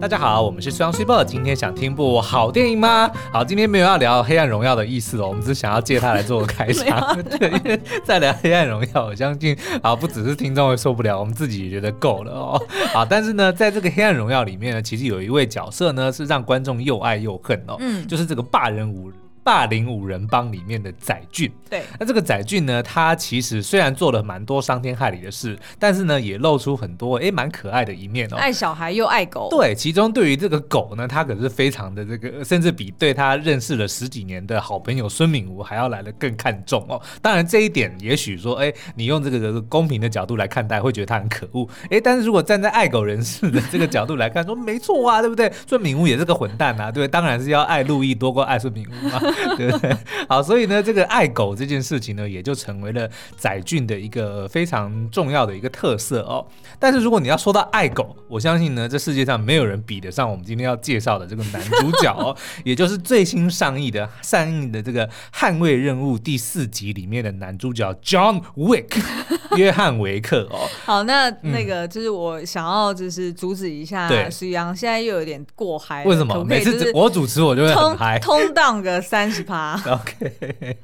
大家好，我们是双 super。今天想听部好电影吗？好，今天没有要聊《黑暗荣耀》的意思哦，我们只是想要借它来做个开场。对，因为在聊《黑暗荣耀》，我相信啊，不只是听众会受不了，我们自己也觉得够了哦。好，但是呢，在这个《黑暗荣耀》里面呢，其实有一位角色呢，是让观众又爱又恨哦，嗯，就是这个霸人五人。霸凌五人帮里面的载俊，对，那这个载俊呢，他其实虽然做了蛮多伤天害理的事，但是呢，也露出很多哎蛮可爱的一面哦，爱小孩又爱狗。对，其中对于这个狗呢，他可是非常的这个，甚至比对他认识了十几年的好朋友孙敏吾还要来的更看重哦。当然这一点，也许说，哎，你用这个公平的角度来看待，会觉得他很可恶，哎，但是如果站在爱狗人士的这个角度来看，说没错啊，对不对？孙敏吾也是个混蛋啊，对不对？当然是要爱路易多过爱孙敏吾嘛，对 不对？好，所以呢，这个爱狗这件事情呢，也就成为了载俊的一个非常重要的一个特色哦。但是如果你要说到爱狗，我相信呢，这世界上没有人比得上我们今天要介绍的这个男主角哦，也就是最新上映的上映的这个《捍卫任务》第四集里面的男主角 John Wick 约翰维克哦。好，那那个就是我想要就是阻止一下徐阳，现在又有点过嗨，为什么？每次我主持我就会很嗨，通荡个三十趴。OK，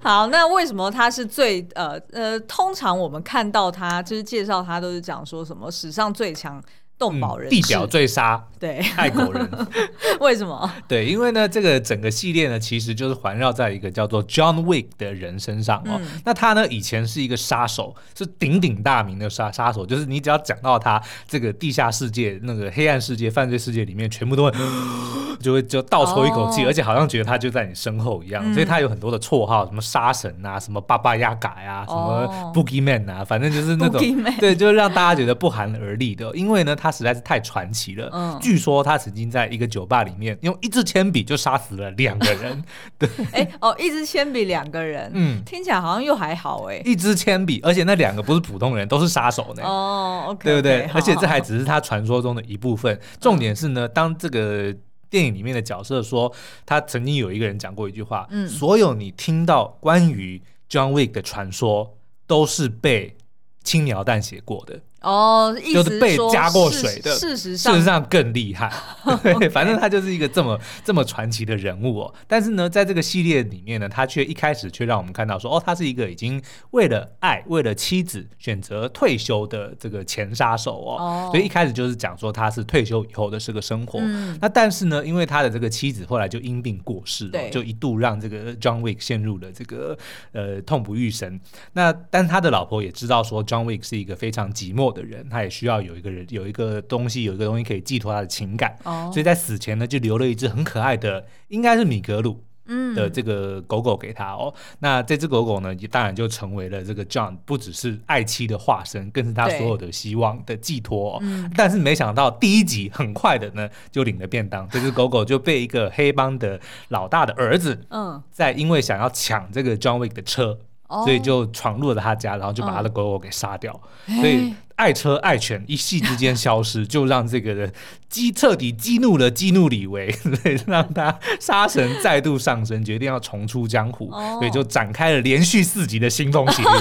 好，那为什么他是最呃呃？通常我们看到他就是介绍他都是讲说什么史上最强。动保人、嗯、地表最杀，对爱狗人，为什么？对，因为呢，这个整个系列呢，其实就是环绕在一个叫做 John Wick 的人身上哦。嗯、那他呢，以前是一个杀手，是鼎鼎大名的杀杀手，就是你只要讲到他这个地下世界、那个黑暗世界、犯罪世界里面，全部都会 就会就倒抽一口气，哦、而且好像觉得他就在你身后一样。嗯、所以他有很多的绰号，什么杀神啊，什么巴巴亚嘎呀，什么 Boogeyman 啊，反正就是那种 对，就是让大家觉得不寒而栗的。因为呢，他实在是太传奇了。嗯，据说他曾经在一个酒吧里面用一支铅笔就杀死了两个人。对，哎哦，一支铅笔两个人，嗯，听起来好像又还好哎。一支铅笔，而且那两个不是普通人，都是杀手呢。哦，OK，对不对？而且这还只是他传说中的一部分。重点是呢，当这个电影里面的角色说，他曾经有一个人讲过一句话，嗯，所有你听到关于 John Wick 的传说，都是被轻描淡写过的。哦，就是被加过水的，事实上，事实上更厉害。对，反正他就是一个这么这么传奇的人物哦。但是呢，在这个系列里面呢，他却一开始却让我们看到说，哦，他是一个已经为了爱、为了妻子选择退休的这个前杀手哦。所以一开始就是讲说他是退休以后的这个生活。那但是呢，因为他的这个妻子后来就因病过世了，就一度让这个 John Wick 陷入了这个呃痛不欲生。那但他的老婆也知道说 John Wick 是一个非常寂寞的人，他也需要有一个人，有一个东西，有一个东西可以寄托他的情感。Oh. 所以在死前呢，就留了一只很可爱的，应该是米格鲁嗯的这个狗狗给他哦。嗯、那这只狗狗呢，当然就成为了这个 John 不只是爱妻的化身，更是他所有的希望的寄托、哦。嗯、但是没想到第一集很快的呢，就领了便当，这只狗狗就被一个黑帮的老大的儿子，嗯，在因为想要抢这个 John Wick 的车。所以就闯入了他家，然后就把他的狗狗给杀掉。嗯、所以爱车爱犬一夕之间消失，就让这个人激彻底激怒了激怒李维，所以让他杀神再度上升，决定要重出江湖。哦、所以就展开了连续四集的腥风血雨。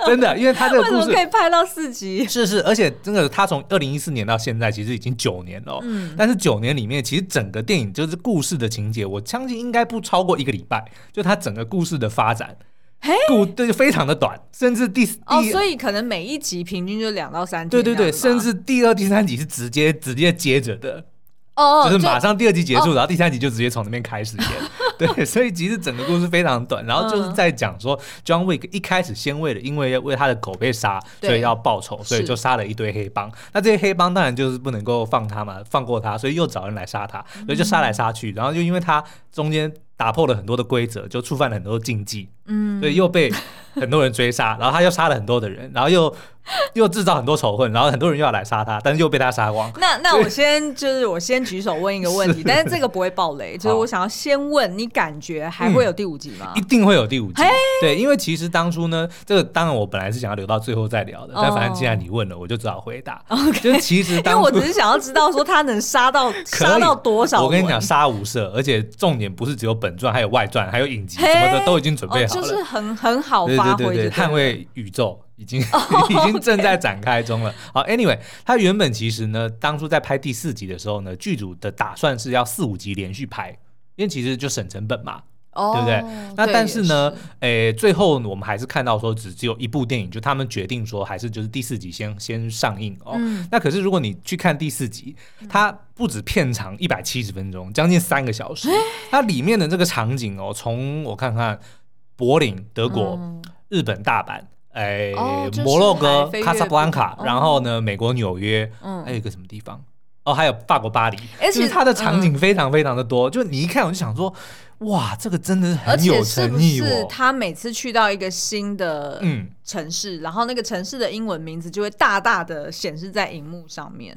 哦、真的，真的，因为他这个故事可以拍到四集。是是，而且真的，他从二零一四年到现在，其实已经九年了。嗯，但是九年里面，其实整个电影就是故事的情节，我相信应该不超过一个礼拜，就他整个故事的发展。故对，非常的短，甚至第哦，所以可能每一集平均就两到三集。对对对，甚至第二、第三集是直接直接接着的。哦，就是马上第二集结束，然后第三集就直接从那边开始演。对，所以其实整个故事非常短，然后就是在讲说，John Wick 一开始先为了因为为他的狗被杀，所以要报仇，所以就杀了一堆黑帮。那这些黑帮当然就是不能够放他嘛，放过他，所以又找人来杀他，所以就杀来杀去，然后就因为他中间。打破了很多的规则，就触犯了很多禁忌，嗯，所以又被很多人追杀，然后他又杀了很多的人，然后又 又制造很多仇恨，然后很多人又要来杀他，但是又被他杀光。那那我先就是我先举手问一个问题，但是这个不会爆雷，就是我想要先问你，感觉还会有第五集吗？一定会有第五集，对，因为其实当初呢，这个当然我本来是想要留到最后再聊的，但反正既然你问了，我就只好回答。就其实因为我只是想要知道说他能杀到杀到多少。我跟你讲，杀无赦，而且重点不是只有本。传，还有外传，还有影集什么的都已经准备好了，哦、就是很很好发挥。对对对对，捍卫宇宙已经 已经正在展开中了。好，Anyway，他原本其实呢，当初在拍第四集的时候呢，剧组的打算是要四五集连续拍，因为其实就省成本嘛。哦、对不对？那但是呢，诶，最后我们还是看到说只只有一部电影，就他们决定说还是就是第四集先先上映哦。嗯、那可是如果你去看第四集，它不止片长一百七十分钟，将近三个小时，欸、它里面的这个场景哦，从我看看，柏林德国、嗯、日本大阪，哎，哦、摩洛哥卡萨布兰卡，然后呢，美国纽约，嗯，还有一个什么地方？哦，还有法国巴黎，欸、就是它的场景非常非常的多，嗯、就你一看我就想说。哇，这个真的很有诚意哦！是他每次去到一个新的嗯城市，嗯、然后那个城市的英文名字就会大大的显示在荧幕上面。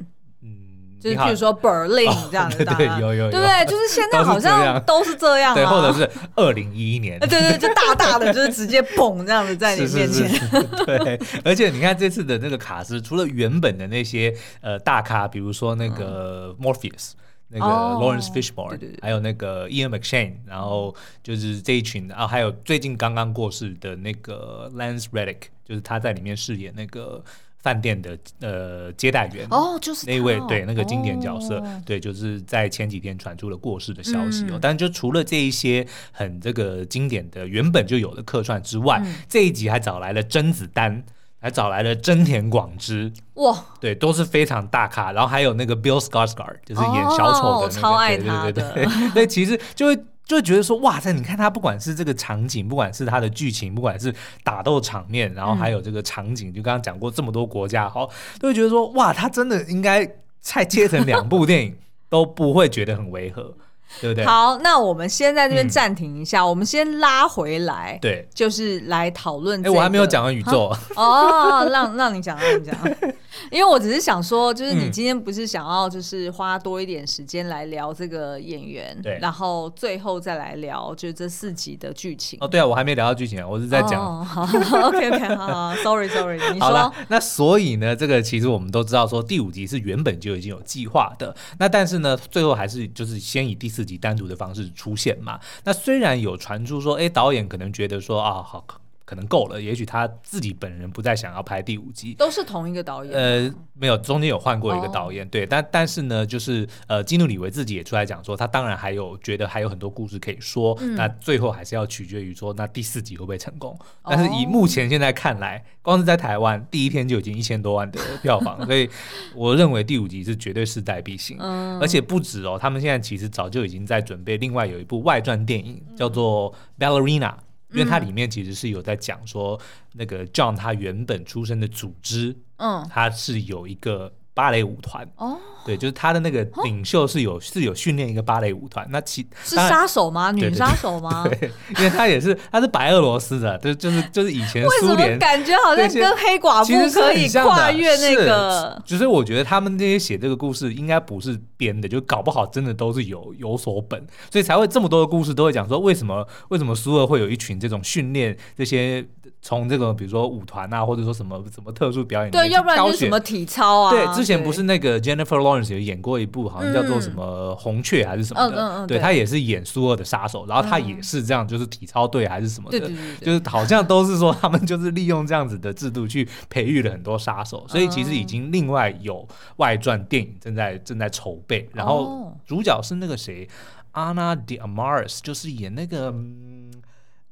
嗯，就是比如说 Berlin 这样子，哦、对，对，对，有有有，对不对？就是现在好像都是这样，啊，对，或者是二零一一年，对，对对，就大大的，就是直接 蹦这样子在你面前。是是是是对，而且你看这次的那个卡司，除了原本的那些呃大咖，比如说那个 Morpheus。那个 Lawrence Fishburne，、oh, 还有那个 Ian McShane，然后就是这一群啊，还有最近刚刚过世的那个 Lance Reddick，就是他在里面饰演那个饭店的呃接待员哦，就是那位对那个经典角色，oh. 对，就是在前几天传出了过世的消息哦。嗯、但就除了这一些很这个经典的原本就有的客串之外，嗯、这一集还找来了甄子丹。还找来了真田广之哇，对，都是非常大咖。然后还有那个 Bill Skarsgård，就是演小丑的那个，超爱他的。对对对，对，其实就会就会觉得说，哇塞，你看他不管是这个场景，不管是他的剧情，不管是打斗场面，然后还有这个场景，就刚刚讲过这么多国家，好，都会觉得说，哇，他真的应该再切成两部电影都不会觉得很违和。对不对？好，那我们先在这边暂停一下，嗯、我们先拉回来，对，就是来讨论、这个。哎，我还没有讲完宇宙哦，让让你讲，让你讲。因为我只是想说，就是你今天不是想要就是花多一点时间来聊这个演员，对，然后最后再来聊就是这四集的剧情。哦，对啊，我还没聊到剧情啊，我是在讲。哦、好，OK OK，好好，Sorry Sorry，你说。好了，那所以呢，这个其实我们都知道，说第五集是原本就已经有计划的，那但是呢，最后还是就是先以第四集单独的方式出现嘛。那虽然有传出说，哎，导演可能觉得说啊，好。可能够了，也许他自己本人不再想要拍第五集，都是同一个导演。呃，没有，中间有换过一个导演，哦、对，但但是呢，就是呃，基努里维自己也出来讲说，他当然还有觉得还有很多故事可以说，嗯、那最后还是要取决于说，那第四集会不会成功？但是以目前现在看来，哦、光是在台湾第一天就已经一千多万的票房，所以我认为第五集是绝对势在必行，嗯、而且不止哦，他们现在其实早就已经在准备另外有一部外传电影，叫做《Ballerina》。因为它里面其实是有在讲说，那个 John 他原本出生的组织，嗯，他是有一个。芭蕾舞团哦，对，就是他的那个领袖是有是有训练一个芭蕾舞团。那其是杀手吗？女杀手吗？对，因为他也是他是白俄罗斯的，就就是就是以前苏联感觉好像跟黑寡妇可以跨越那个。就是我觉得他们这些写这个故事应该不是编的，就搞不好真的都是有有所本，所以才会这么多的故事都会讲说为什么为什么苏俄会有一群这种训练这些从这个比如说舞团啊，或者说什么什么特殊表演，对，要不然就是什么体操啊，对。之前不是那个 Jennifer Lawrence 有演过一部，好像叫做什么红雀还是什么的，对，他也是演苏俄的杀手，然后他也是这样，就是体操队还是什么的，就是好像都是说他们就是利用这样子的制度去培育了很多杀手，所以其实已经另外有外传电影正在正在筹备，然后主角是那个谁，Anna de Armas，就是演那个。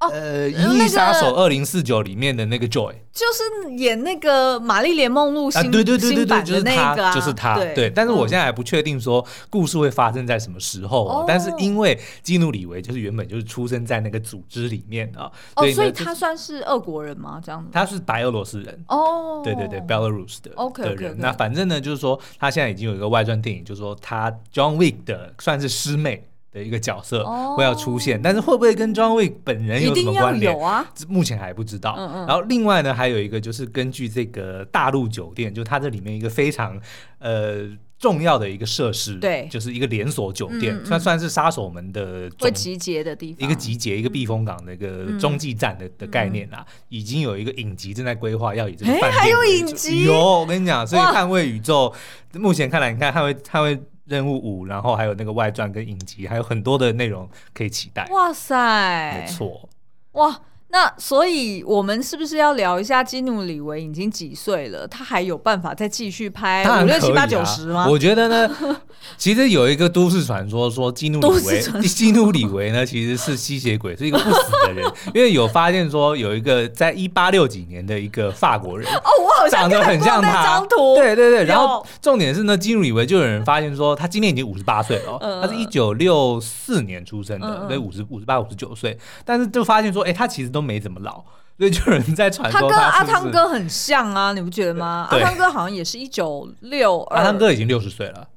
呃，《银翼杀手二零四九》里面的那个 Joy，就是演那个《玛丽莲梦露》新对对对对对，就是他，就是他。对，但是我现在还不确定说故事会发生在什么时候哦。但是因为基努里维就是原本就是出生在那个组织里面啊，哦，所以他算是俄国人吗？这样子？他是白俄罗斯人哦，对对对，Belarus 的 OK 的人。那反正呢，就是说他现在已经有一个外传电影，就是说他 John Wick 的算是师妹。的一个角色会要出现，但是会不会跟 John Wick 本人有什么关联？有啊，目前还不知道。然后另外呢，还有一个就是根据这个大陆酒店，就它这里面一个非常呃重要的一个设施，对，就是一个连锁酒店，算算是杀手们的会集结的地方，一个集结一个避风港的一个中继站的的概念啊，已经有一个影集正在规划要以这个饭店，还有影集，有我跟你讲，所以捍卫宇宙目前看来，你看捍卫捍卫。任务五，然后还有那个外传跟影集，还有很多的内容可以期待。哇塞，没错，哇。那所以，我们是不是要聊一下基努·里维已经几岁了？他还有办法再继续拍五六七八九十吗？我觉得呢，其实有一个都市传说说基努·里维，基努·里维呢其实是吸血鬼，是一个不死的人。因为有发现说有一个在一八六几年的一个法国人 哦，我好像长得很像他。对对对，然后重点是呢，基努·里维就有人发现说他今年已经五十八岁了，他是一九六四年出生的，所以五十五十八五十九岁，但是就发现说，哎，他其实都。没怎么老，所以就有人在传说他，跟阿汤哥很像啊，你不觉得吗？阿汤哥好像也是一九六二，阿汤哥已经六十岁了。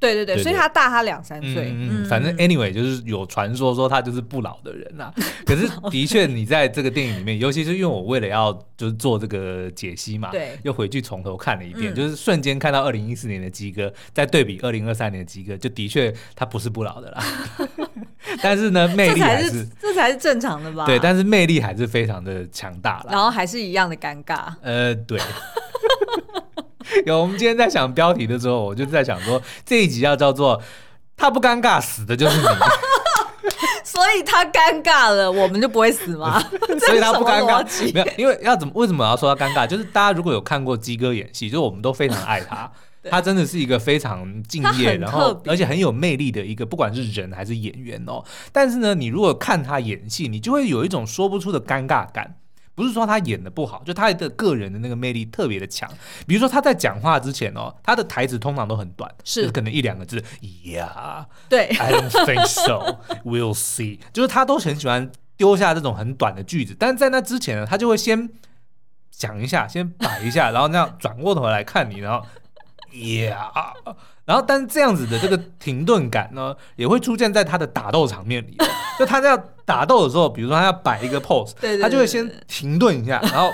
对对对，对对，所以他大他两三岁。嗯，嗯，反正 anyway 就是有传说说他就是不老的人呐、啊。可是的确，你在这个电影里面，尤其是因为我为了要就是做这个解析嘛，对，又回去从头看了一遍，嗯、就是瞬间看到二零一四年的基哥，再对比二零二三年的基哥，就的确他不是不老的啦。但是呢，魅力还是，是这才是正常的吧？对，但是魅力还是非常的强大了。然后还是一样的尴尬。呃，对。有，我们今天在想标题的时候，我就在想说这一集要叫做“他不尴尬，死的就是你 ”，所以他尴尬了，我们就不会死吗？所以他不尴尬，没有，因为要怎么？为什么要说他尴尬？就是大家如果有看过鸡哥演戏，就是我们都非常爱他，他真的是一个非常敬业，然后而且很有魅力的一个，不管是人还是演员哦。但是呢，你如果看他演戏，你就会有一种说不出的尴尬感。不是说他演的不好，就他的个人的那个魅力特别的强。比如说他在讲话之前哦，他的台词通常都很短，是可能一两个字。Yeah，对，I don't think so. We'll see。就是他都很喜欢丢下这种很短的句子，但是在那之前呢，他就会先讲一下，先摆一下，然后那样转过头来看你，然后 Yeah。然后，但是这样子的这个停顿感呢，也会出现在他的打斗场面里。就他在要打斗的时候，比如说他要摆一个 pose，对对对对，他就会先停顿一下，然后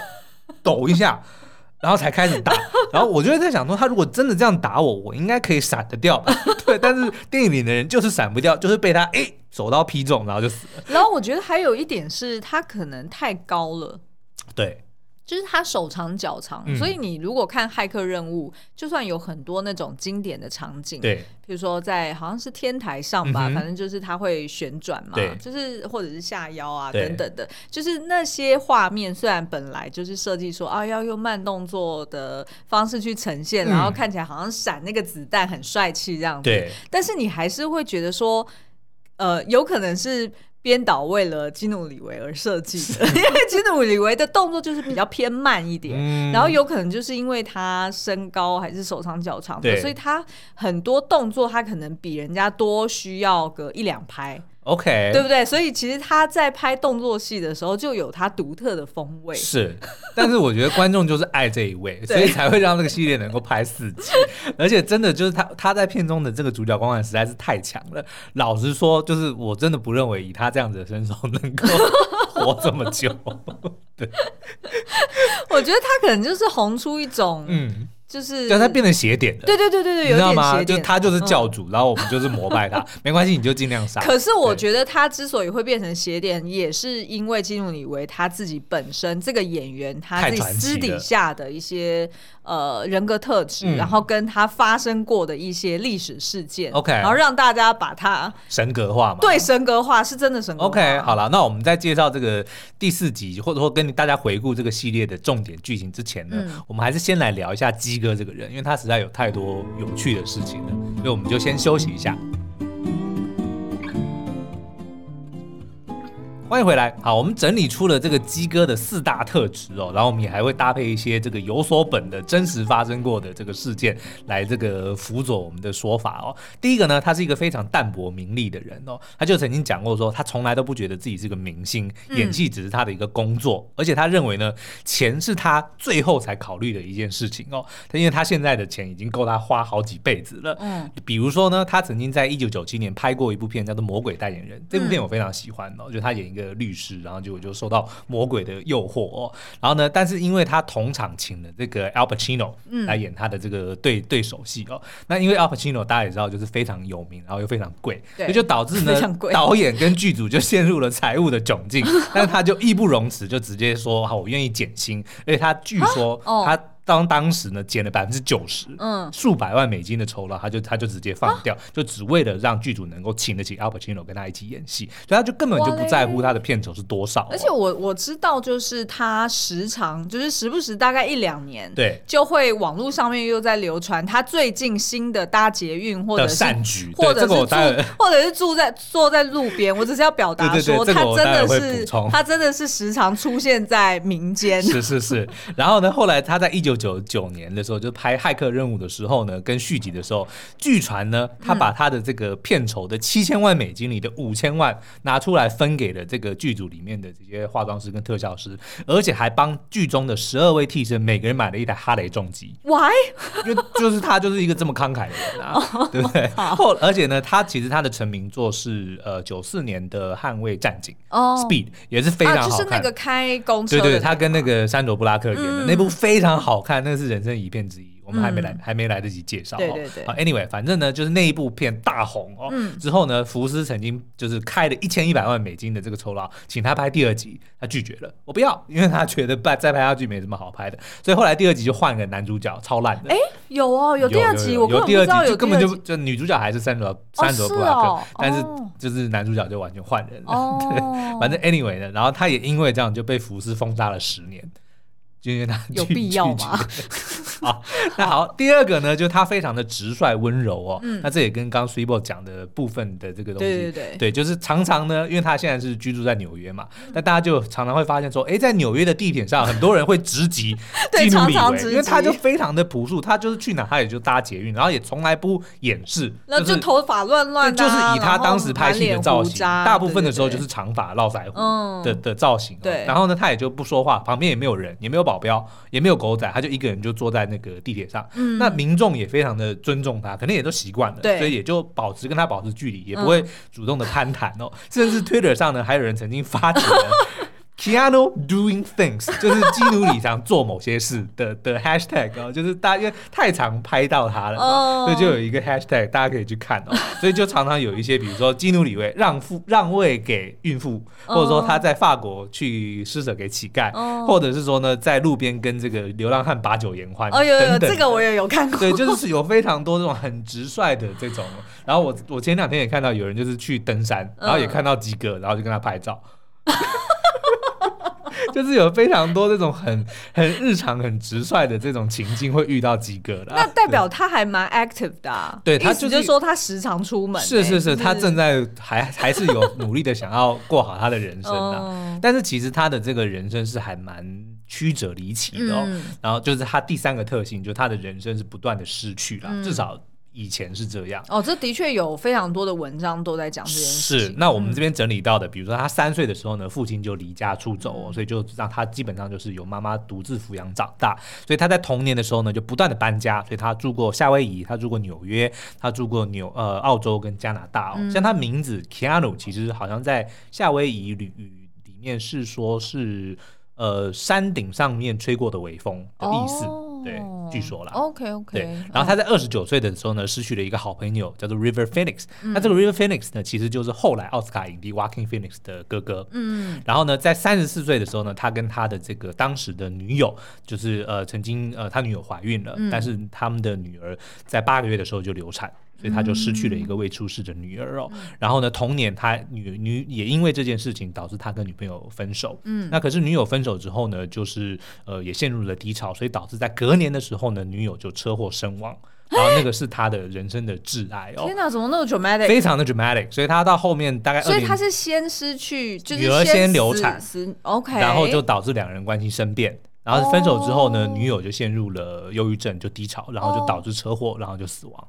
抖一下，然后才开始打。然后我就会在想说，他如果真的这样打我，我应该可以闪得掉吧。对，但是电影里的人就是闪不掉，就是被他诶手刀劈中，然后就死了。然后我觉得还有一点是他可能太高了。对。就是他手长脚长，嗯、所以你如果看《骇客任务》，就算有很多那种经典的场景，对，比如说在好像是天台上吧，嗯、反正就是他会旋转嘛，对。就是或者是下腰啊等等的，就是那些画面虽然本来就是设计说啊要用慢动作的方式去呈现，嗯、然后看起来好像闪那个子弹很帅气这样子，对，但是你还是会觉得说，呃，有可能是。编导为了基努里维而设计的，因为基努里维的动作就是比较偏慢一点，嗯、然后有可能就是因为他身高还是手长脚长的，所以他很多动作他可能比人家多需要个一两拍。OK，对不对？所以其实他在拍动作戏的时候就有他独特的风味。是，但是我觉得观众就是爱这一位，所以才会让这个系列能够拍四集。而且真的就是他他在片中的这个主角光环实在是太强了。老实说，就是我真的不认为以他这样子的身手能够 活这么久。对，我觉得他可能就是红出一种嗯。就是让他变成邪点的，对对对对对，你知道吗？就他就是教主，然后我们就是膜拜他，没关系，你就尽量杀。可是我觉得他之所以会变成邪点，也是因为基努李维他自己本身这个演员他自己私底下的一些呃人格特质，然后跟他发生过的一些历史事件，OK，然后让大家把他神格化嘛？对，神格化是真的神格化。OK，好了，那我们在介绍这个第四集，或者说跟大家回顾这个系列的重点剧情之前呢，我们还是先来聊一下基哥这个人，因为他实在有太多有趣的事情了，所以我们就先休息一下。欢迎回来，好，我们整理出了这个基哥的四大特质哦，然后我们也还会搭配一些这个有所本的真实发生过的这个事件来这个辅佐我们的说法哦。第一个呢，他是一个非常淡泊名利的人哦，他就曾经讲过说，他从来都不觉得自己是个明星，演戏只是他的一个工作，而且他认为呢，钱是他最后才考虑的一件事情哦。他因为他现在的钱已经够他花好几辈子了，嗯，比如说呢，他曾经在一九九七年拍过一部片叫做《魔鬼代言人》，这部片我非常喜欢哦，就他演一个。的律师，然后结果就受到魔鬼的诱惑哦。然后呢，但是因为他同场请了这个 Al Pacino 来演他的这个对、嗯、对手戏哦。那因为 Al Pacino 大家也知道，就是非常有名，然后又非常贵，所以就导致呢，导演跟剧组就陷入了财务的窘境。但是他就义不容辞，就直接说：“好，我愿意减薪。”而且他据说他当当时呢减了百分之九十，嗯，数百万美金的酬劳，他就他就直接放掉，啊、就只为了让剧组能够请得起 Al Pacino 跟他一起演戏，所以他就根本就不在乎他的片酬是多少。而且我我知道，就是他时常就是时不时大概一两年，对，就会网络上面又在流传他最近新的搭捷运或者是善举，或者是住或者是住在坐在路边。我只是要表达说，他真的是他真的是时常出现在民间。是是是。然后呢，后来他在一九九九年的时候就拍《骇客任务》的时候呢，跟续集的时候，据传呢，他把他的这个片酬的七千万美金里的五千万拿出来分给了这个剧组里面的这些化妆师跟特效师，而且还帮剧中的十二位替身每个人买了一台哈雷重机。Why？就就是他就是一个这么慷慨的人啊，oh, 对不对？后而且呢，他其实他的成名作是呃九四年的《捍卫战警》哦、oh,，Speed 也是非常好看，啊、就是那个开公车，对对，他跟那个山卓布拉克演的、嗯、那部非常好看，那是人生一片之一。我们还没来，嗯、还没来得及介绍。对对对。好，Anyway，反正呢，就是那一部片大红哦。嗯、之后呢，福斯曾经就是开了一千一百万美金的这个酬劳，请他拍第二集，他拒绝了，我不要，因为他觉得再再拍下去没什么好拍的。所以后来第二集就换个男主角，超烂的。哎，有哦，有第二集，我有第二集，就根本就就女主角还是三卓三卓布拉克，哦哦、但是就是男主角就完全换人了。哦、对，反正 Anyway 呢，然后他也因为这样就被福斯封杀了十年。因为他有必要吗？好，那 好，第二个呢，就他非常的直率温柔哦。嗯，那这也跟刚刚 Swibo 讲的部分的这个东西，对对对，对，就是常常呢，因为他现在是居住在纽约嘛，那大家就常常会发现说，哎，在纽约的地铁上，很多人会直击基努李维，因为他就非常的朴素，他就是去哪他也就搭捷运，然后也从来不掩饰，那就头发乱乱，就是以他当时拍戏的造型，大部分的时候就是长发络腮胡的的造型。对，然后呢，他也就不说话，旁边也没有人，也没有保。保镖也没有狗仔，他就一个人就坐在那个地铁上。嗯，那民众也非常的尊重他，可能也都习惯了，所以也就保持跟他保持距离，也不会主动的攀谈哦。嗯、甚至 Twitter 上呢，还有人曾经发起了。Keanu doing things 就是基努里常做某些事的 的 hashtag 哦，就是大家因为太常拍到他了，oh. 所以就有一个 hashtag 大家可以去看哦。所以就常常有一些，比如说基努里维让父让位给孕妇，或者说他在法国去施舍给乞丐，oh. 或者是说呢在路边跟这个流浪汉把酒言欢。哦，有有这个我也有看过。对，就是有非常多这种很直率的这种。然后我我前两天也看到有人就是去登山，然后也看到基哥，然后就跟他拍照。就是有非常多这种很很日常、很直率的这种情境会遇到基哥的，那代表他还蛮 active 的、啊。对，他就是说他时常出门、欸。是是是，他正在还还是有努力的想要过好他的人生的、啊。但是其实他的这个人生是还蛮曲折离奇的哦。嗯、然后就是他第三个特性，就是他的人生是不断的失去了，嗯、至少。以前是这样哦，这的确有非常多的文章都在讲这件事情。是，那我们这边整理到的，嗯、比如说他三岁的时候呢，父亲就离家出走，哦、所以就让他基本上就是由妈妈独自抚养长大。所以他在童年的时候呢，就不断的搬家，所以他住过夏威夷，他住过纽约，他住过纽呃澳洲跟加拿大哦。嗯、像他名字 Keanu，其实好像在夏威夷语里面是说是呃山顶上面吹过的微风的意思。哦对，据说啦。OK OK。对，然后他在二十九岁的时候呢，失去了一个好朋友，叫做 River Phoenix。那这个 River Phoenix 呢，其实就是后来奥斯卡影帝 Joaquin Phoenix 的哥哥。嗯。然后呢，在三十四岁的时候呢，他跟他的这个当时的女友，就是呃曾经呃他女友怀孕了，但是他们的女儿在八个月的时候就流产。所以他就失去了一个未出世的女儿哦，嗯、然后呢，同年他女女也因为这件事情导致他跟女朋友分手。嗯，那可是女友分手之后呢，就是呃也陷入了低潮，所以导致在隔年的时候呢，女友就车祸身亡。然后那个是他的人生的挚爱哦。天哪，怎么那么 dramatic？非常的 dramatic。所以他到后面大概，所以他是先失去，就是女儿先流产，OK，然后就导致两人关系生变。然后分手之后呢，女友就陷入了忧郁症，就低潮，然后就导致车祸，然后就死亡。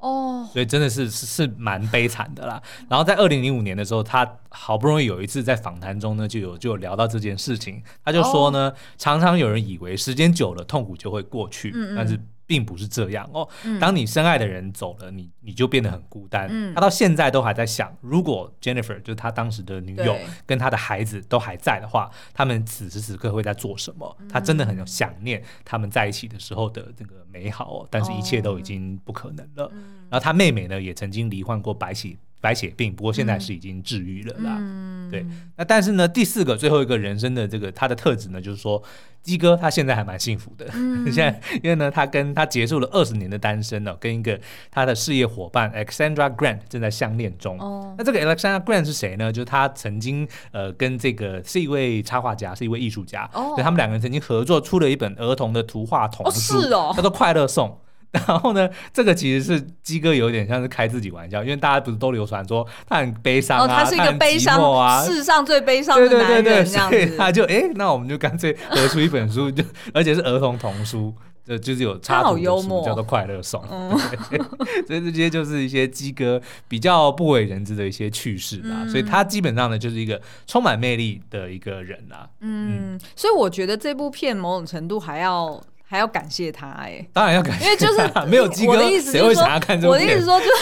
哦，所以真的是是是蛮悲惨的啦。然后在二零零五年的时候，他好不容易有一次在访谈中呢，就有就有聊到这件事情。他就说呢，常常有人以为时间久了痛苦就会过去，但是并不是这样哦。当你深爱的人走了，你你就变得很孤单。他到现在都还在想，如果 Jennifer 就是他当时的女友跟他的孩子都还在的话，他们此时此刻会在做什么？他真的很想念他们在一起的时候的这个美好哦。但是一切都已经不可能了。然后他妹妹呢，也曾经罹患过白血白血病，不过现在是已经治愈了啦。嗯、对，那但是呢，第四个最后一个人生的这个他的特质呢，就是说鸡哥他现在还蛮幸福的。嗯、现在因为呢，他跟他结束了二十年的单身呢、哦，跟一个他的事业伙伴 Alexandra Grant 正在相恋中。哦、那这个 Alexandra Grant 是谁呢？就是他曾经呃跟这个是一位插画家，是一位艺术家。哦，他们两个人曾经合作出了一本儿童的图画童书，哦是哦、叫做《快乐颂》。然后呢，这个其实是鸡哥有点像是开自己玩笑，因为大家不是都流传说他很悲伤啊，哦、他是一个悲伤啊，世上最悲伤的男人，对对对对，所以他就哎，那我们就干脆合出一本书，就而且是儿童童书，就就是有插图的书，叫做《快乐颂》。嗯、所以这些就是一些鸡哥比较不为人知的一些趣事啦。嗯、所以他基本上呢，就是一个充满魅力的一个人啦。嗯，嗯所以我觉得这部片某种程度还要。还要感谢他哎、欸，当然要感谢，因为就是没有鸡哥，谁会想要看这部片？我的意思说，就是。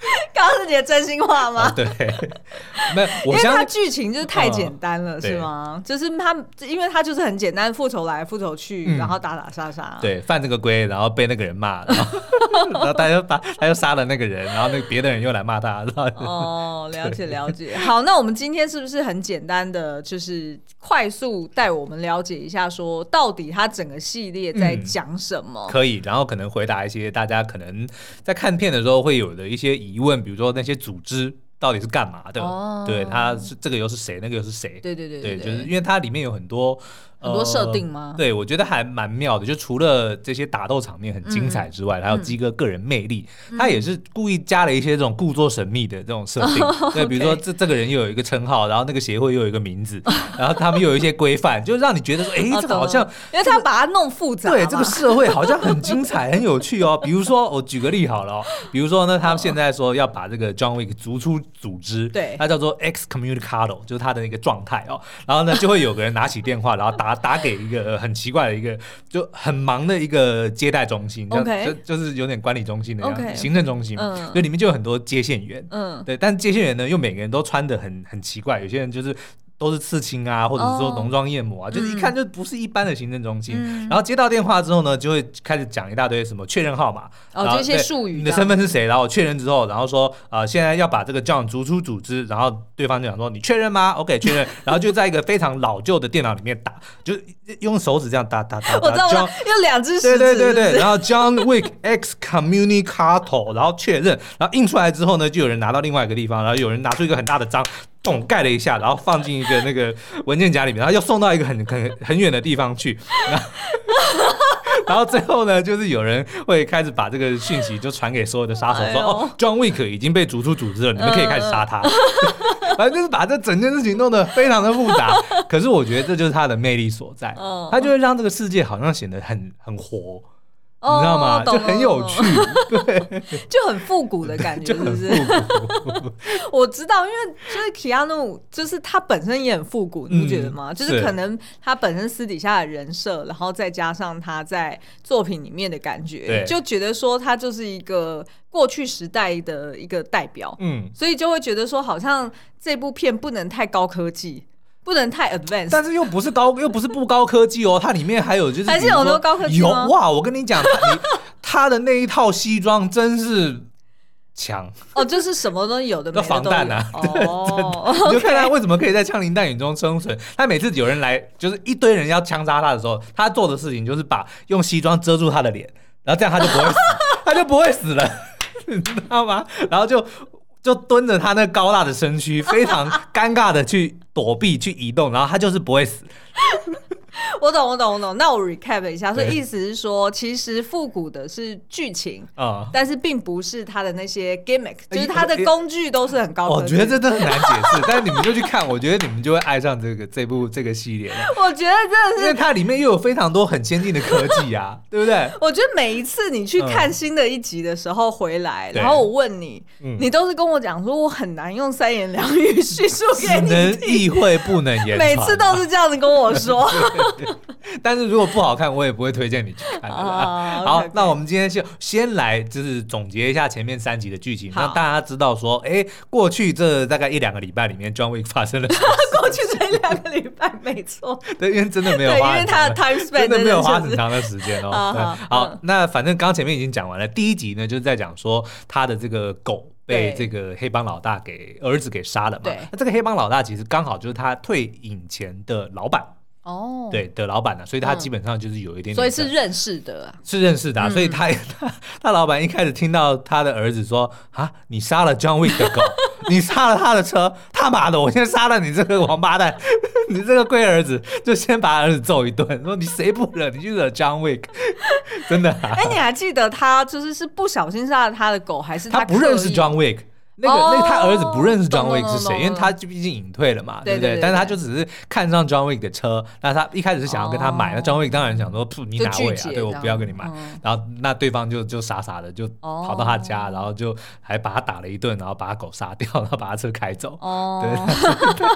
刚刚是你的真心话吗？哦、对，没有，因为他剧情就是太简单了，哦、是吗？就是他，因为他就是很简单，复仇来复仇去，嗯、然后打打杀杀。对，犯这个规，然后被那个人骂，然后，然后他又把他又杀了那个人，然后那别的人又来骂他。哦，了解了解。好，那我们今天是不是很简单的，就是快速带我们了解一下，说到底他整个系列在讲什么？嗯、可以，然后可能回答一些大家可能在看片的时候会有的一些疑问。比如说那些组织到底是干嘛的？哦、对，他是这个又是谁？那个又是谁？对对对对，对，就是因为它里面有很多。很多设定吗？对，我觉得还蛮妙的。就除了这些打斗场面很精彩之外，还有鸡哥个人魅力，他也是故意加了一些这种故作神秘的这种设定。对，比如说这这个人又有一个称号，然后那个协会又有一个名字，然后他们又有一些规范，就让你觉得说，哎，这个好像，因为他把它弄复杂。对，这个社会好像很精彩、很有趣哦。比如说，我举个例好了哦，比如说呢，他们现在说要把这个 John Wick 逐出组织，对，他叫做 Excommunicado，就是他的那个状态哦。然后呢，就会有个人拿起电话，然后打打给一个。呃，很奇怪的一个，就很忙的一个接待中心，Okay. 就就是有点管理中心的样子.行政中心，嗯，就里面就有很多接线员，嗯，对，但接线员呢，又每个人都穿的很很奇怪，有些人就是。都是刺青啊，或者是说浓妆艳抹啊，oh, 就是一看就不是一般的行政中心。嗯、然后接到电话之后呢，就会开始讲一大堆什么确认号码，哦，这些术语，你的身份是谁？然后确认之后，然后说呃，现在要把这个 John 逐出组织，然后对方就想说你确认吗？OK，确认。然后就在一个非常老旧的电脑里面打，就用手指这样打打打打。我知道，用两只手指。对对对对。然后 John Wick Excommunicado，然后确认，然后印出来之后呢，就有人拿到另外一个地方，然后有人拿出一个很大的章。咚盖了一下，然后放进一个那个 文件夹里面，然后又送到一个很 很很远的地方去，然后，然后最后呢，就是有人会开始把这个讯息就传给所有的杀手说，哎、哦，John Wick 已经被逐出组织了，你们可以开始杀他。呃、反正就是把这整件事情弄得非常的复杂，可是我觉得这就是他的魅力所在，他就会让这个世界好像显得很很活。你知道吗？就很有趣，对，就很复古的感觉，是不是？我知道，因为就是基亚努，就是他本身也很复古，你不觉得吗？就是可能他本身私底下的人设，然后再加上他在作品里面的感觉，就觉得说他就是一个过去时代的一个代表，嗯，所以就会觉得说，好像这部片不能太高科技。不能太 advanced，但是又不是高，又不是不高科技哦。它里面还有就是，还是有很多高科技吗？有哇！我跟你讲，他的那一套西装真是强 哦，就是什么都有的，都防弹啊！哦，你就看他为什么可以在枪林弹雨中生存。他每次有人来，就是一堆人要枪杀他的时候，他做的事情就是把用西装遮住他的脸，然后这样他就不会死，他就不会死了，你知道吗？然后就。就蹲着他那高大的身躯，非常尴尬的去躲避、去移动，然后他就是不会死。我懂，我懂，我懂。那我 recap 一下，所以意思是说，其实复古的是剧情啊，但是并不是它的那些 gimmick，就是它的工具都是很高。我觉得这真的很难解释，但是你们就去看，我觉得你们就会爱上这个这部这个系列。我觉得真的是，因为它里面又有非常多很先进的科技啊，对不对？我觉得每一次你去看新的一集的时候回来，然后我问你，你都是跟我讲说，我很难用三言两语叙述给你，能意会不能言，每次都是这样子跟我说。但是如果不好看，我也不会推荐你去看。好，那我们今天就先来就是总结一下前面三集的剧情，让大家知道说，哎，过去这大概一两个礼拜里面，John Wick 发生了？过去这一两个礼拜，没错。对，因为真的没有花，因为他的 time 真的没有花很长的时间哦。好，那反正刚前面已经讲完了，第一集呢就是在讲说他的这个狗。被这个黑帮老大给儿子给杀了嘛？那这个黑帮老大其实刚好就是他退隐前的老板哦，对的老板呢，所以他基本上就是有一点点，所以是认识的，是认识的，所以他他 他老板一开始听到他的儿子说啊，你杀了 John Wick 的狗，你杀了他的车，他妈的，我先杀了你这个王八蛋，你这个龟儿子，就先把儿子揍一顿，说你谁不惹你就惹 John Wick。真的？哎，你还记得他就是是不小心杀了他的狗，还是他不认识 John Wick？那个那个他儿子不认识 John Wick 是谁，因为他就毕竟隐退了嘛，对不对？但是他就只是看上 John Wick 的车，那他一开始是想要跟他买，那 John Wick 当然想说，你哪位啊？对，我不要跟你买。然后那对方就就傻傻的就跑到他家，然后就还把他打了一顿，然后把他狗杀掉，然后把他车开走。哦，对，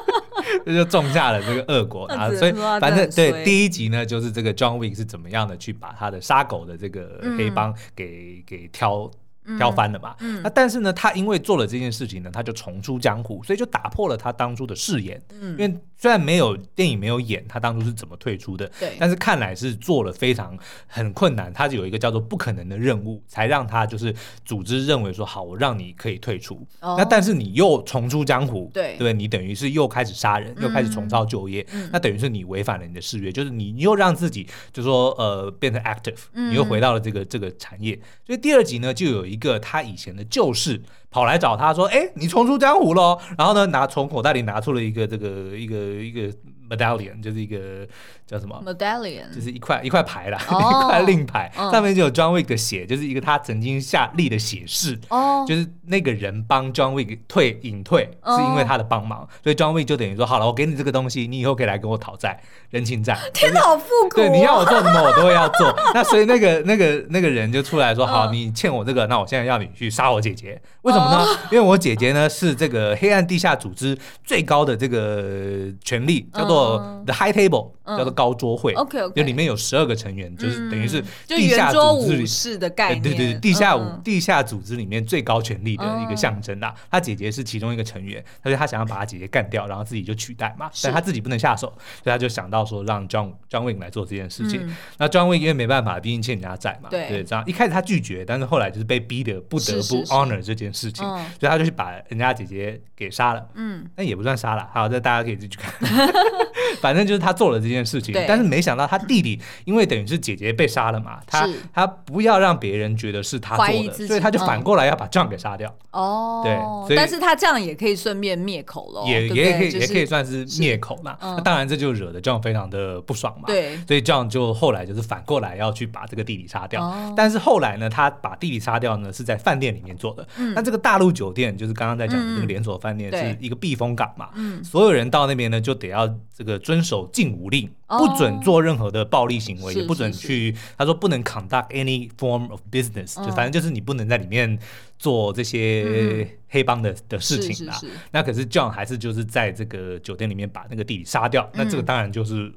这就种下了这个恶果啊。所以反正对第一集呢，就是这个 John Wick 是怎么样的去把他的杀狗的这个黑帮给给挑。挑翻了嘛？嗯，那但是呢，他因为做了这件事情呢，他就重出江湖，所以就打破了他当初的誓言。嗯，因为虽然没有电影没有演他当初是怎么退出的，对，但是看来是做了非常很困难，他是有一个叫做不可能的任务，才让他就是组织认为说好，我让你可以退出。哦，那但是你又重出江湖，对，对，你等于是又开始杀人，又开始重操旧业，嗯，那等于是你违反了你的誓约，就是你又让自己就说呃变成 active，你又回到了这个这个产业。所以第二集呢，就有一。一个他以前的旧事跑来找他说：“哎，你重出江湖了。”然后呢，拿从口袋里拿出了一个这个一个一个。Medallion 就是一个叫什么？Medallion 就是一块一块牌啦，一块令牌，上面就有 John Wick 的血，就是一个他曾经下立的血誓，就是那个人帮 John Wick 退隐退，是因为他的帮忙，所以 John Wick 就等于说好了，我给你这个东西，你以后可以来跟我讨债，人情债。天哪，好复古！对，你要我做什么，我都会要做。那所以那个那个那个人就出来说：好，你欠我这个，那我现在要你去杀我姐姐。为什么呢？因为我姐姐呢是这个黑暗地下组织最高的这个权力，叫做。The High Table 叫做高桌会，OK OK，就里面有十二个成员，就是等于是地下组织里式的概念，对对对，地下舞地下组织里面最高权力的一个象征啦。他姐姐是其中一个成员，他说他想要把他姐姐干掉，然后自己就取代嘛，但他自己不能下手，所以他就想到说让 John John Wick 来做这件事情。那 John Wick 因为没办法，毕竟欠人家债嘛，对，这样一开始他拒绝，但是后来就是被逼的不得不 honor 这件事情，所以他就去把人家姐姐给杀了。嗯，那也不算杀了，好，这大家可以自己去看。反正就是他做了这件事情，但是没想到他弟弟，因为等于是姐姐被杀了嘛，他他不要让别人觉得是他做的，所以他就反过来要把 John 给杀掉。哦，对，但是他这样也可以顺便灭口了，也也可以也可以算是灭口嘛。那当然这就惹得 John 非常的不爽嘛。对，所以 John 就后来就是反过来要去把这个弟弟杀掉。但是后来呢，他把弟弟杀掉呢是在饭店里面做的。那这个大陆酒店就是刚刚在讲的这个连锁饭店是一个避风港嘛，所有人到那边呢就得要这个遵守禁武令，不准做任何的暴力行为，也不准去。他说不能 conduct any form of business，就反正就是你不能在里面做这些黑帮的的事情啦。那可是 John 还是就是在这个酒店里面把那个弟弟杀掉，那这个当然就是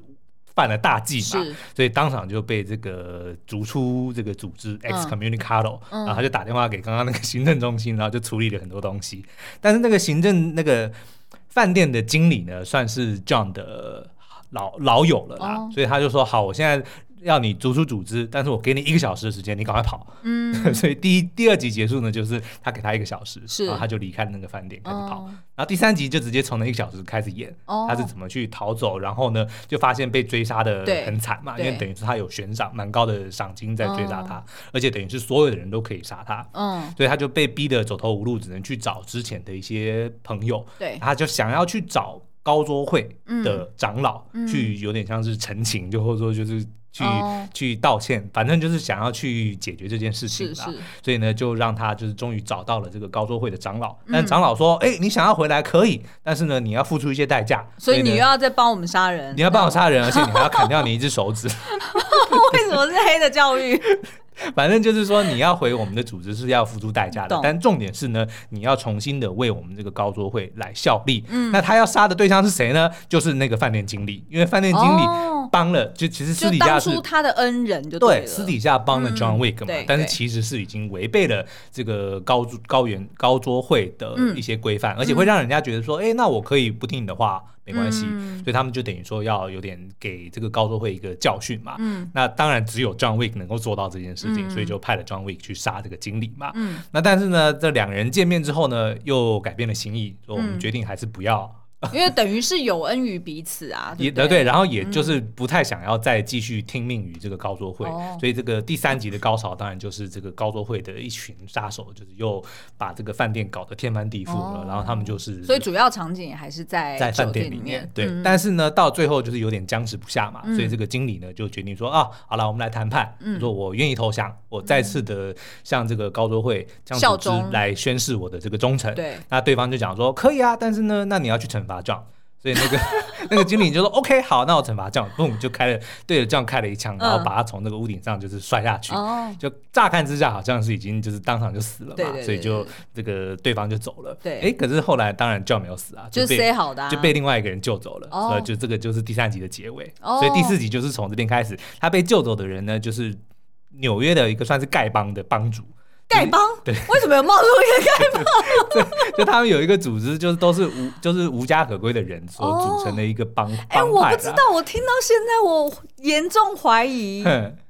犯了大忌嘛，所以当场就被这个逐出这个组织 excommunicado，然后他就打电话给刚刚那个行政中心，然后就处理了很多东西。但是那个行政那个。饭店的经理呢，算是 John 的老老友了啦，oh. 所以他就说：“好，我现在要你逐出组织，但是我给你一个小时的时间，你赶快跑。”嗯，所以第一、第二集结束呢，就是他给他一个小时，是然后他就离开那个饭店开始跑。Oh. 然后第三集就直接从那一个小时开始演，oh. 他是怎么去逃走，然后呢，就发现被追杀的很惨嘛，因为等于是他有悬赏蛮高的赏金在追杀他，oh. 而且等于是所有的人都可以杀他，嗯，oh. 所以他就被逼得走投无路，只能去找之前的一些朋友，对，他就想要去找。高桌会的长老去，有点像是陈情，就或者说就是去去道歉，反正就是想要去解决这件事情啦。所以呢，就让他就是终于找到了这个高桌会的长老。但长老说：“哎，你想要回来可以，但是呢，你要付出一些代价。所以你又要再帮我们杀人，你要帮我杀人，而且你还要砍掉你一只手指。为什么是黑的教育？反正就是说，你要回我们的组织是要付出代价的，但重点是呢，你要重新的为我们这个高桌会来效力。嗯，那他要杀的对象是谁呢？就是那个饭店经理，因为饭店经理帮了，哦、就其实私底下是他的恩人就对，对，私底下帮了 John Wick 嘛，嗯、但是其实是已经违背了这个高高原高桌会的一些规范，嗯、而且会让人家觉得说，哎、欸，那我可以不听你的话。没关系，嗯、所以他们就等于说要有点给这个高州会一个教训嘛。嗯，那当然只有 John Wick 能够做到这件事情，嗯、所以就派了 John Wick 去杀这个经理嘛。嗯，那但是呢，这两人见面之后呢，又改变了心意，说我们决定还是不要。因为等于是有恩于彼此啊，也对，对，然后也就是不太想要再继续听命于这个高桌会，嗯、所以这个第三集的高潮当然就是这个高桌会的一群杀手，就是又把这个饭店搞得天翻地覆了，嗯、然后他们就是，所以主要场景还是在在饭店里面，对，嗯、但是呢，到最后就是有点僵持不下嘛，嗯、所以这个经理呢就决定说啊，好了，我们来谈判，嗯、说我愿意投降，我再次的向这个高桌会将组织来宣誓我的这个忠诚，对，那对方就讲说可以啊，但是呢，那你要去惩罚 John。所以那个 那个经理就说：“OK，好，那我惩罚这样，嘣就开了，对着这样开了一枪，然后把他从那个屋顶上就是摔下去。就乍看之下好像是已经就是当场就死了嘛，所以就这个对方就走了。对，哎，可是后来当然 John 没有死啊，就被就被另外一个人救走了。所以就这个就是第三集的结尾。所以第四集就是从这边开始，他被救走的人呢，就是纽约的一个算是丐帮的帮主。”丐帮对，为什么有冒出一个丐帮？对，就他们有一个组织，就是都是无就是无家可归的人所组成的一个帮。哎、哦，我不知道，我听到现在我严重怀疑。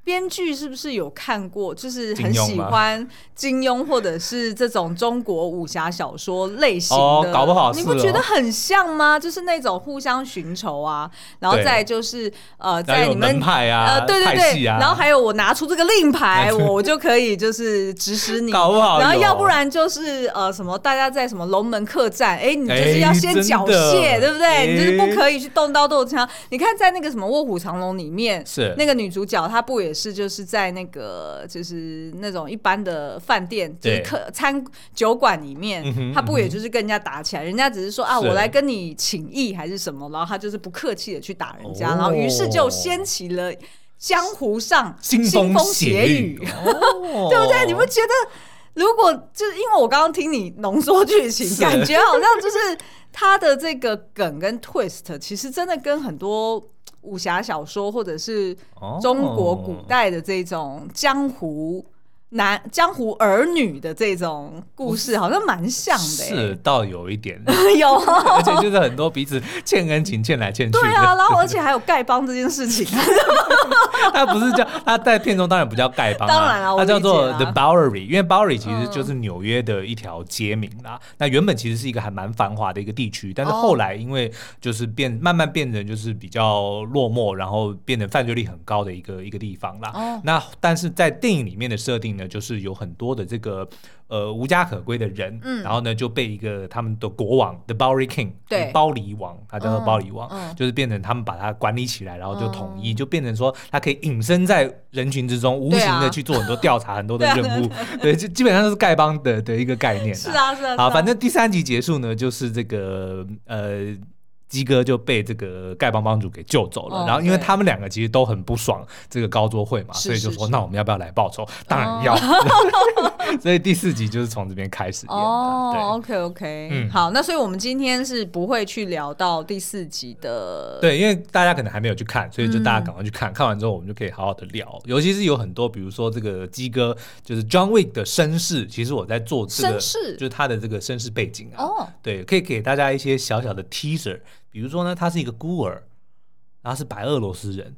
编剧是不是有看过？就是很喜欢金庸或者是这种中国武侠小说类型的，哦、搞不好你不觉得很像吗？就是那种互相寻仇啊，然后再就是呃，在你们派啊，呃，对对对，啊、然后还有我拿出这个令牌，我 我就可以就是指使你，搞不好。然后要不然就是呃什么，大家在什么龙门客栈，哎，你就是要先缴械，对不对？诶你就是不可以去动刀动枪。你看在那个什么卧虎藏龙里面，是那个女主角，她不也是？就是在那个，就是那种一般的饭店，就是客餐酒馆里面，他不也就是跟人家打起来？人家只是说啊，我来跟你请益还是什么，然后他就是不客气的去打人家，然后于是就掀起了江湖上腥风血雨，对不对？你不觉得，如果就是因为我刚刚听你浓缩剧情，感觉好像就是他的这个梗跟 twist，其实真的跟很多。武侠小说，或者是中国古代的这种江湖。男江湖儿女的这种故事好像蛮像的，是倒有一点 有，而且就是很多彼此欠恩情，欠来欠去。对啊，然后而且还有丐帮这件事情。他不是叫他在片中当然不叫丐帮，当然了，他叫做 The Bowery，因为 Bowery 其实就是纽约的一条街名啦。那原本其实是一个还蛮繁华的一个地区，但是后来因为就是变慢慢变成就是比较落寞，然后变成犯罪率很高的一个一个地方啦。那但是在电影里面的设定。就是有很多的这个呃无家可归的人，嗯，然后呢就被一个他们的国王 The Bowery King，对，包里王，他叫做包里王，嗯，就是变成他们把他管理起来，然后就统一，就变成说他可以隐身在人群之中，无形的去做很多调查，很多的任务，对，就基本上都是丐帮的的一个概念。是啊，是啊。好，反正第三集结束呢，就是这个呃。鸡哥就被这个丐帮帮主给救走了，然后因为他们两个其实都很不爽这个高桌会嘛，所以就说那我们要不要来报仇？当然要。所以第四集就是从这边开始演的。哦，OK OK，嗯，好，那所以我们今天是不会去聊到第四集的。对，因为大家可能还没有去看，所以就大家赶快去看看完之后，我们就可以好好的聊。尤其是有很多，比如说这个鸡哥就是 John Wick 的身世，其实我在做这个，就是他的这个身世背景啊。哦，对，可以给大家一些小小的 teaser。比如说呢，他是一个孤儿，然后是白俄罗斯人，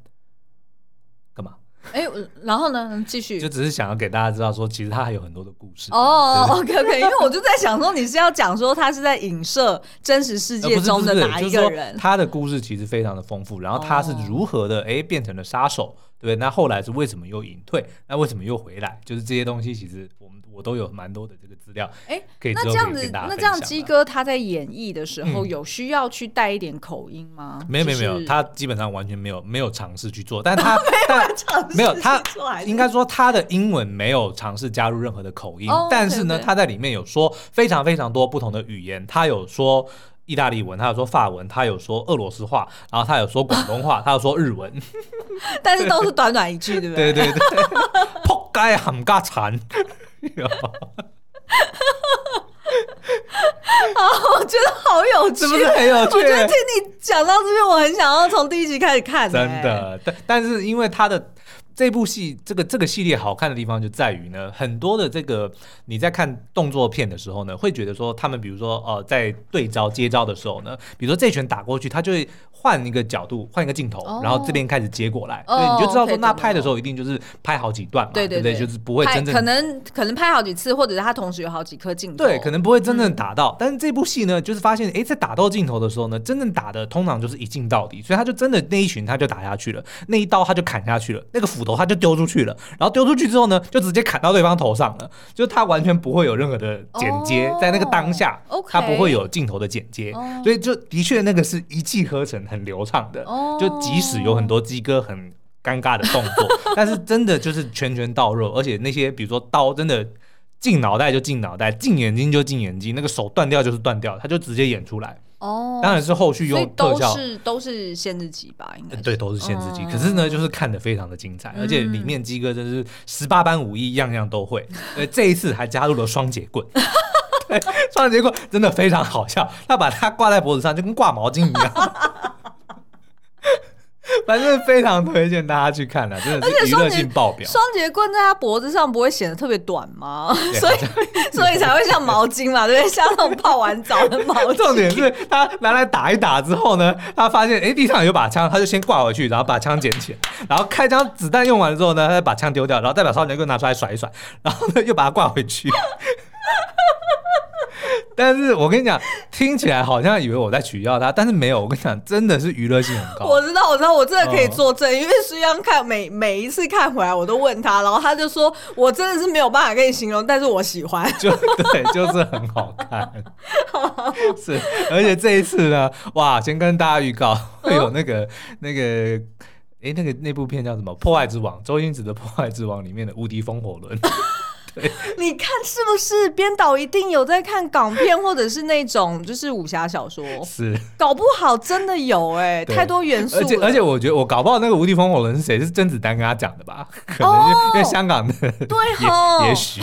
干嘛？哎，然后呢，继续，就只是想要给大家知道说，其实他还有很多的故事。哦，OK OK，因为我就在想说，你是要讲说他是在影射真实世界中的哪一个人？他的故事其实非常的丰富，然后他是如何的哎变成了杀手，对不对？那后来是为什么又隐退？那为什么又回来？就是这些东西，其实我们我都有蛮多的这个。资料哎，那这样子，那这样鸡哥他在演绎的时候有需要去带一点口音吗？没有没有没有，他基本上完全没有没有尝试去做，但他但 没有他应该说他的英文没有尝试加入任何的口音，但是呢，他在里面有说非常非常多不同的语言，他有说意大利文，他有说法文，他有说俄罗斯话，然后他有说广东话，他有说日文，但是都是短短一句，对不对？对对对。该很尬惨。啊，我觉得好有趣，是不是很有趣？我觉得听你讲到这边，我很想要从第一集开始看。真的，但但是因为他的。这部戏这个这个系列好看的地方就在于呢，很多的这个你在看动作片的时候呢，会觉得说他们比如说呃在对招接招的时候呢，比如说这拳打过去，他就会换一个角度，换一个镜头，哦、然后这边开始接过来，对、哦，你就知道说那拍的时候一定就是拍好几段嘛，对对对，就是不会真正可能可能拍好几次，或者是他同时有好几颗镜头，对，可能不会真正打到。嗯、但是这部戏呢，就是发现哎，在打到镜头的时候呢，真正打的通常就是一镜到底，所以他就真的那一群他就打下去了，那一刀他就砍下去了，那个斧头他就丢出去了。然后丢出去之后呢，就直接砍到对方头上了，就他完全不会有任何的剪接，oh, 在那个当下.他不会有镜头的剪接，oh. 所以就的确那个是一气呵成，很流畅的。Oh. 就即使有很多鸡哥很尴尬的动作，但是真的就是拳拳到肉，而且那些比如说刀真的进脑袋就进脑袋，进眼睛就进眼睛，那个手断掉就是断掉，他就直接演出来。哦，当然是后续用特效，都是都是限制级吧，应该对，都是限制级。可是呢，就是看得非常的精彩，而且里面鸡哥真是十八般武艺，样样都会。呃，这一次还加入了双截棍，对，双截棍真的非常好笑，他把它挂在脖子上，就跟挂毛巾一样。反正非常推荐大家去看的，真的是娱乐性爆表。双节棍在他脖子上不会显得特别短吗？所以 所以才会像毛巾嘛，对不对？像那种泡完澡的毛巾。重点是他拿来打一打之后呢，他发现哎、欸、地上有把枪，他就先挂回去，然后把枪捡起来，然后开枪子弹用完了之后呢，他再把枪丢掉，然后再把双节棍拿出来甩一甩，然后呢又把它挂回去。但是我跟你讲，听起来好像以为我在取笑他，但是没有。我跟你讲，真的是娱乐性很高。我知道，我知道，我真的可以作证，嗯、因为书央看每每一次看回来，我都问他，然后他就说我真的是没有办法跟你形容，但是我喜欢，就对，就是很好看，是。而且这一次呢，哇，先跟大家预告 会有那个、嗯、那个，哎、欸，那个那部片叫什么？《破坏之王》，周星驰的《破坏之王》里面的无敌风火轮。你看是不是编导一定有在看港片，或者是那种就是武侠小说？是，搞不好真的有哎、欸，太多元素。而且而且，我觉得我搞不好那个无敌风火轮是谁？是甄子丹跟他讲的吧？可能因为香港的，对哈，也许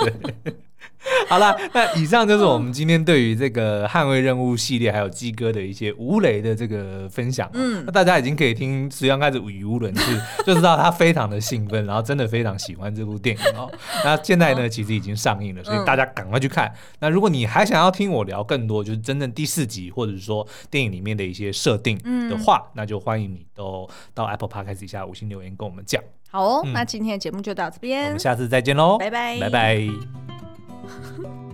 对。好了，那以上就是我们今天对于这个捍卫任务系列还有鸡哥的一些吴雷的这个分享。嗯，那大家已经可以听时央开始语无伦次，就知道他非常的兴奋，然后真的非常喜欢这部电影哦。那现在呢，其实已经上映了，所以大家赶快去看。那如果你还想要听我聊更多，就是真正第四集或者是说电影里面的一些设定的话，那就欢迎你都到 Apple Podcast 底下五星留言跟我们讲。好哦，那今天的节目就到这边，我们下次再见喽，拜拜，拜拜。@웃